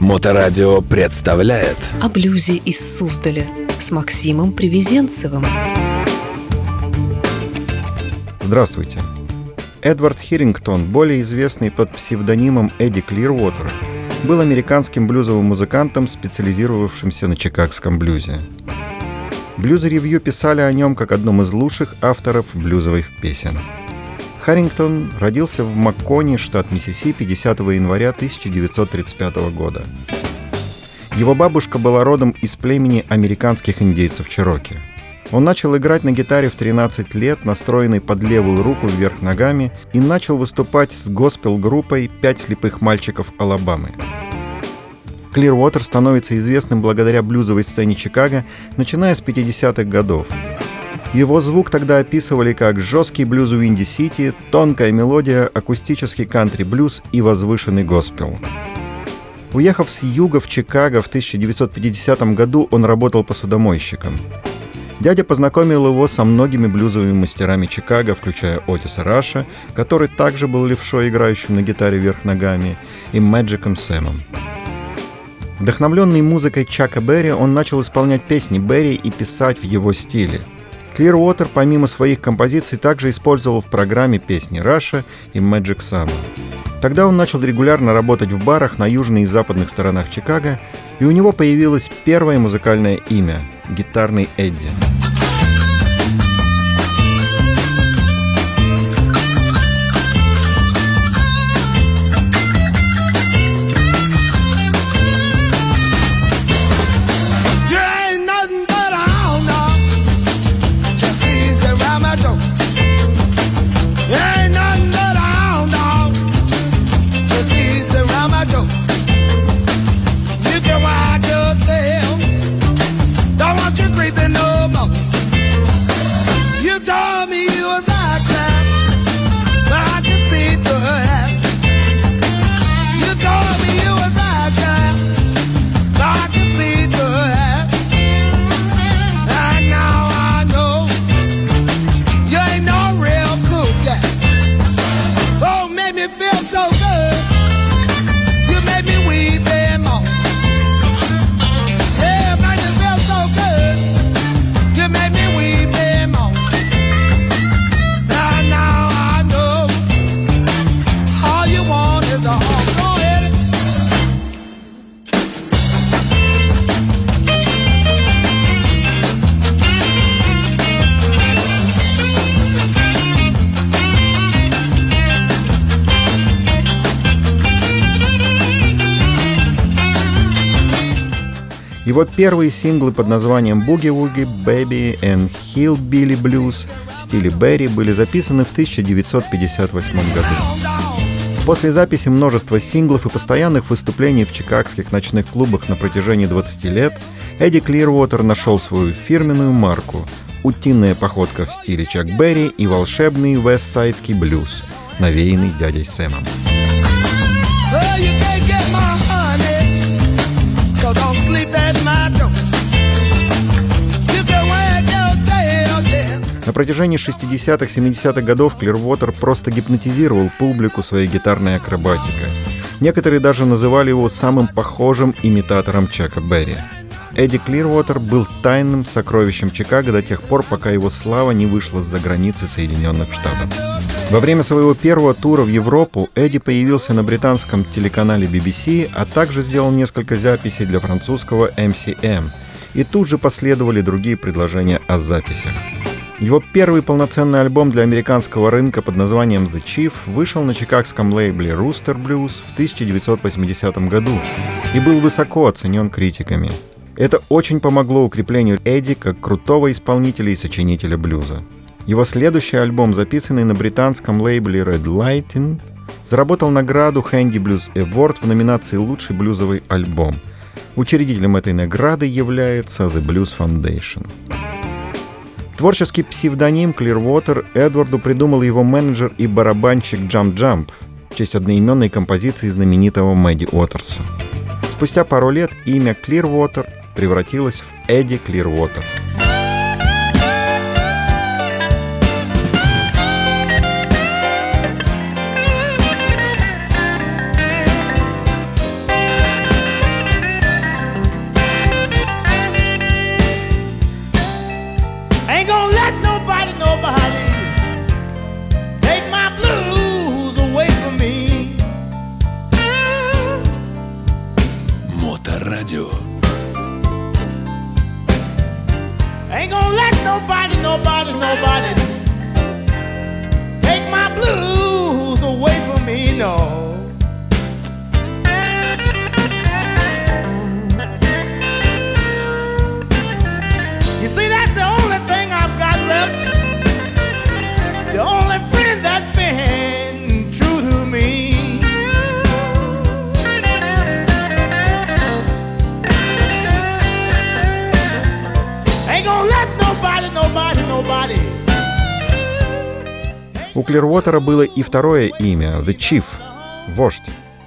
Моторадио представляет О блюзе из Суздаля с Максимом Привезенцевым. Здравствуйте. Эдвард Хирингтон, более известный под псевдонимом Эдди Клирвотер, был американским блюзовым музыкантом, специализировавшимся на чикагском блюзе. Блюз-ревью писали о нем как одном из лучших авторов блюзовых песен. Харрингтон родился в Маккони, штат Миссисипи, 10 января 1935 года. Его бабушка была родом из племени американских индейцев Чероки. Он начал играть на гитаре в 13 лет, настроенный под левую руку вверх ногами, и начал выступать с госпел-группой «Пять слепых мальчиков Алабамы». Клирвотер становится известным благодаря блюзовой сцене Чикаго, начиная с 50-х годов. Его звук тогда описывали как жесткий блюз у Инди-Сити, тонкая мелодия, акустический кантри-блюз и возвышенный госпел. Уехав с юга в Чикаго в 1950 году, он работал посудомойщиком. Дядя познакомил его со многими блюзовыми мастерами Чикаго, включая Отиса Раша, который также был левшой, играющим на гитаре вверх ногами, и Мэджиком Сэмом. Вдохновленный музыкой Чака Берри, он начал исполнять песни Берри и писать в его стиле. Clearwater помимо своих композиций также использовал в программе песни Раша и Magic Summer. Тогда он начал регулярно работать в барах на южной и западных сторонах Чикаго, и у него появилось первое музыкальное имя — гитарный Эдди. Его первые синглы под названием «Boogie Woogie», «Baby» и «Hillbilly Blues» в стиле Берри были записаны в 1958 году. После записи множества синглов и постоянных выступлений в чикагских ночных клубах на протяжении 20 лет Эдди Клирвотер нашел свою фирменную марку — утиная походка в стиле Чак Берри и волшебный вестсайдский блюз, навеянный дядей Сэмом. Well, На протяжении 60-х, 70-х годов Клирвотер просто гипнотизировал публику своей гитарной акробатикой. Некоторые даже называли его самым похожим имитатором Чака Берри. Эдди Клирвотер был тайным сокровищем Чикаго до тех пор, пока его слава не вышла за границы Соединенных Штатов. Во время своего первого тура в Европу Эдди появился на британском телеканале BBC, а также сделал несколько записей для французского MCM. И тут же последовали другие предложения о записях. Его первый полноценный альбом для американского рынка под названием The Chief вышел на чикагском лейбле Rooster Blues в 1980 году и был высоко оценен критиками. Это очень помогло укреплению Эдди как крутого исполнителя и сочинителя блюза. Его следующий альбом, записанный на британском лейбле Red Lighting, заработал награду Handy Blues Award в номинации «Лучший блюзовый альбом». Учредителем этой награды является The Blues Foundation. Творческий псевдоним Clearwater Эдварду придумал его менеджер и барабанщик Jump Jump в честь одноименной композиции знаменитого Мэдди Уотерса. Спустя пару лет имя Clearwater превратилось в Эдди Clearwater. радио. У Клирвотера было и второе имя — The Chief — вождь,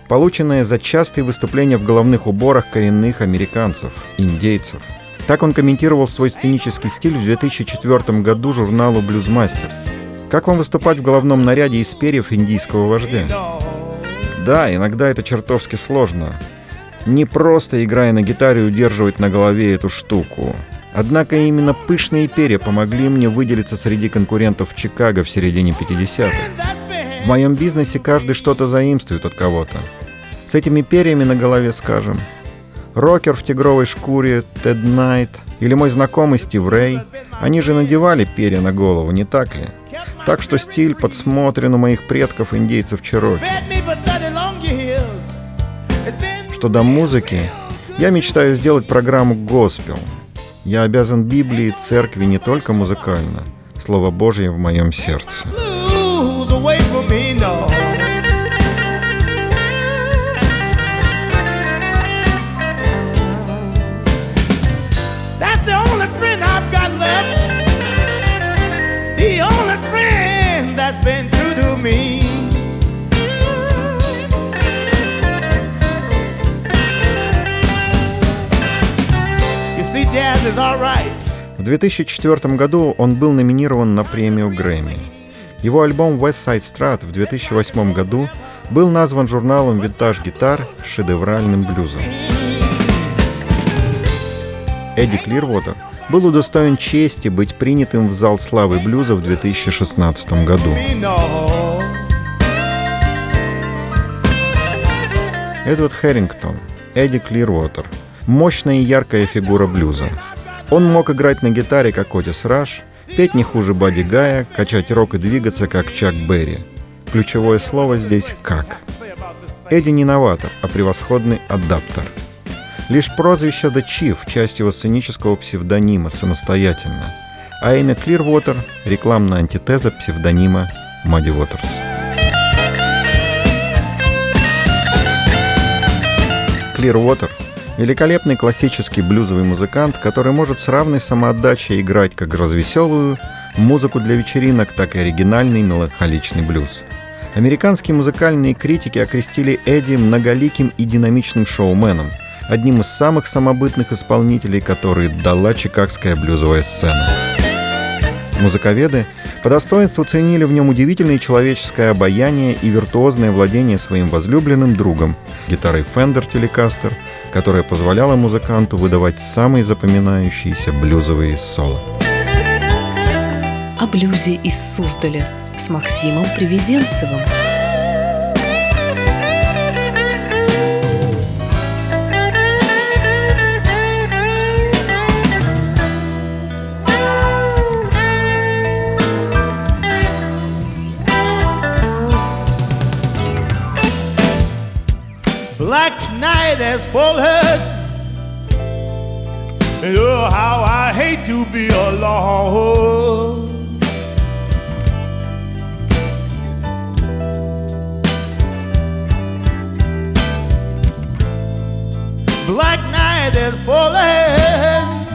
полученное за частые выступления в головных уборах коренных американцев, индейцев. Так он комментировал свой сценический стиль в 2004 году журналу Masters. Как вам выступать в головном наряде из перьев индийского вождя? Да, иногда это чертовски сложно. Не просто играя на гитаре удерживать на голове эту штуку. Однако именно пышные перья помогли мне выделиться среди конкурентов Чикаго в середине 50-х. В моем бизнесе каждый что-то заимствует от кого-то. С этими перьями на голове, скажем. Рокер в тигровой шкуре, Тед Найт или мой знакомый Стив Рэй. Они же надевали перья на голову, не так ли? Так что стиль подсмотрен у моих предков индейцев Чероки. Что до музыки, я мечтаю сделать программу «Госпел». Я обязан Библии, церкви не только музыкально. Слово Божье в моем сердце. В 2004 году он был номинирован на премию Грэмми. Его альбом West Side Strat в 2008 году был назван журналом «Винтаж Гитар» шедевральным блюзом. Эдди Клирвотер был удостоен чести быть принятым в зал славы блюза в 2016 году. Эдвард Хэрингтон, Эдди Клирвотер. Мощная и яркая фигура блюза. Он мог играть на гитаре, как Отис Раш, петь не хуже Бадди Гая, качать рок и двигаться, как Чак Берри. Ключевое слово здесь «как». Эдди не новатор, а превосходный адаптер. Лишь прозвище The Chief — часть его сценического псевдонима самостоятельно, а имя Клирвотер — рекламная антитеза псевдонима Мадди Уотерс. Клирвотер — великолепный классический блюзовый музыкант, который может с равной самоотдачей играть как развеселую музыку для вечеринок, так и оригинальный меланхоличный блюз. Американские музыкальные критики окрестили Эдди многоликим и динамичным шоуменом, одним из самых самобытных исполнителей, которые дала чикагская блюзовая сцена. Музыковеды по достоинству ценили в нем удивительное человеческое обаяние и виртуозное владение своим возлюбленным другом, гитарой Fender Telecaster, которая позволяла музыканту выдавать самые запоминающиеся блюзовые соло. О блюзе из Суздаля с Максимом Привезенцевым. Night has fallen. Oh, how I hate to be alone. Black night has fallen.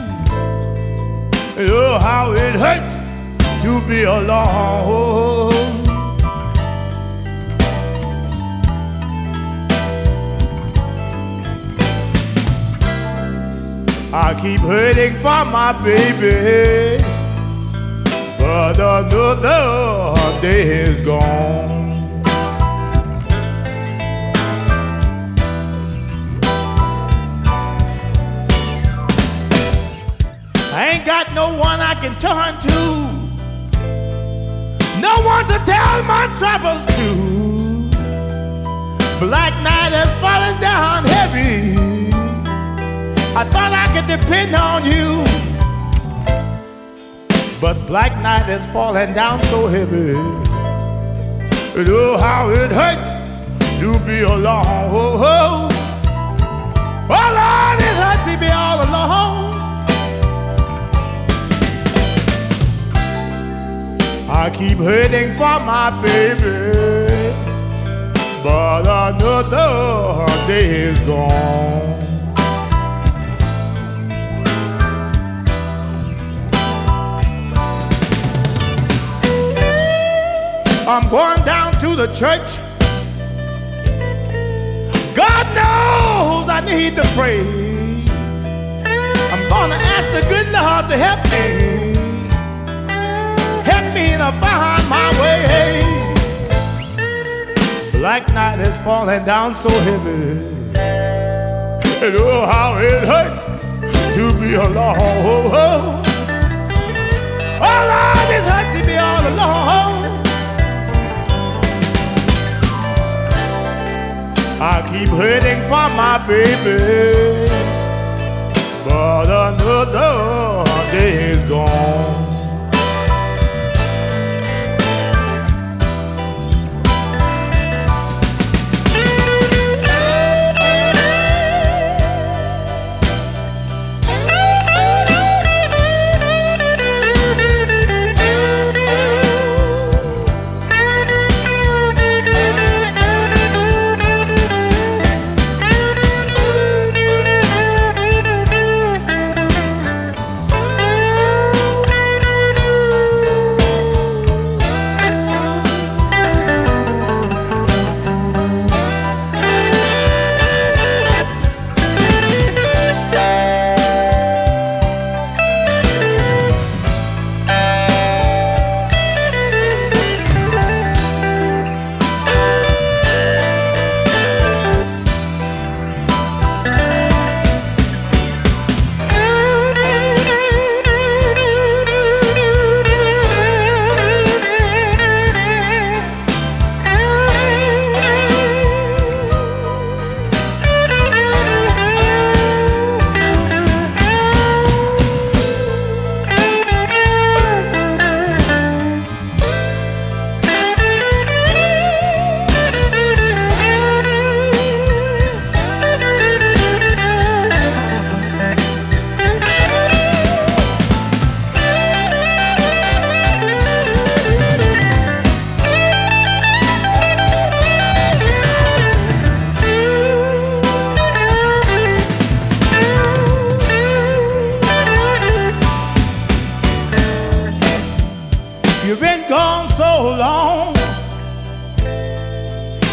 Oh, how it hurts to be alone. I keep hurting for my baby, but another day is gone. I ain't got no one I can turn to, no one to tell my troubles to. Black night has fallen down heavy. I thought I could depend on you. But black night is falling down so heavy. And oh, how it hurt to be alone. Oh, oh. oh Lord, it hurt to be all alone. I keep hurting for my baby, but another day is gone. I'm going down to the church. God knows I need to pray. I'm gonna ask the good Lord to help me. Help me to find my way. Black night is falling down so heavy. And oh, how it hurt to be alone. I keep hurting for my baby, but another day is gone.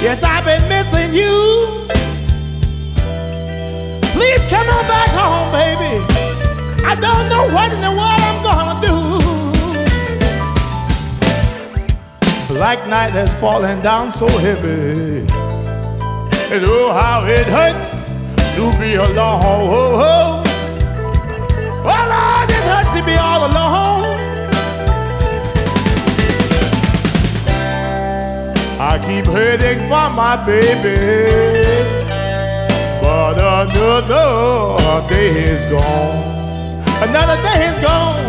Yes, I've been missing you. Please come on back home, baby. I don't know what in the world I'm gonna do. Black night has fallen down so heavy. And oh, how it hurt to be alone. Oh, oh. For my baby, but another day is gone. Another day is gone,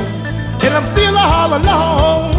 and I'm still all alone.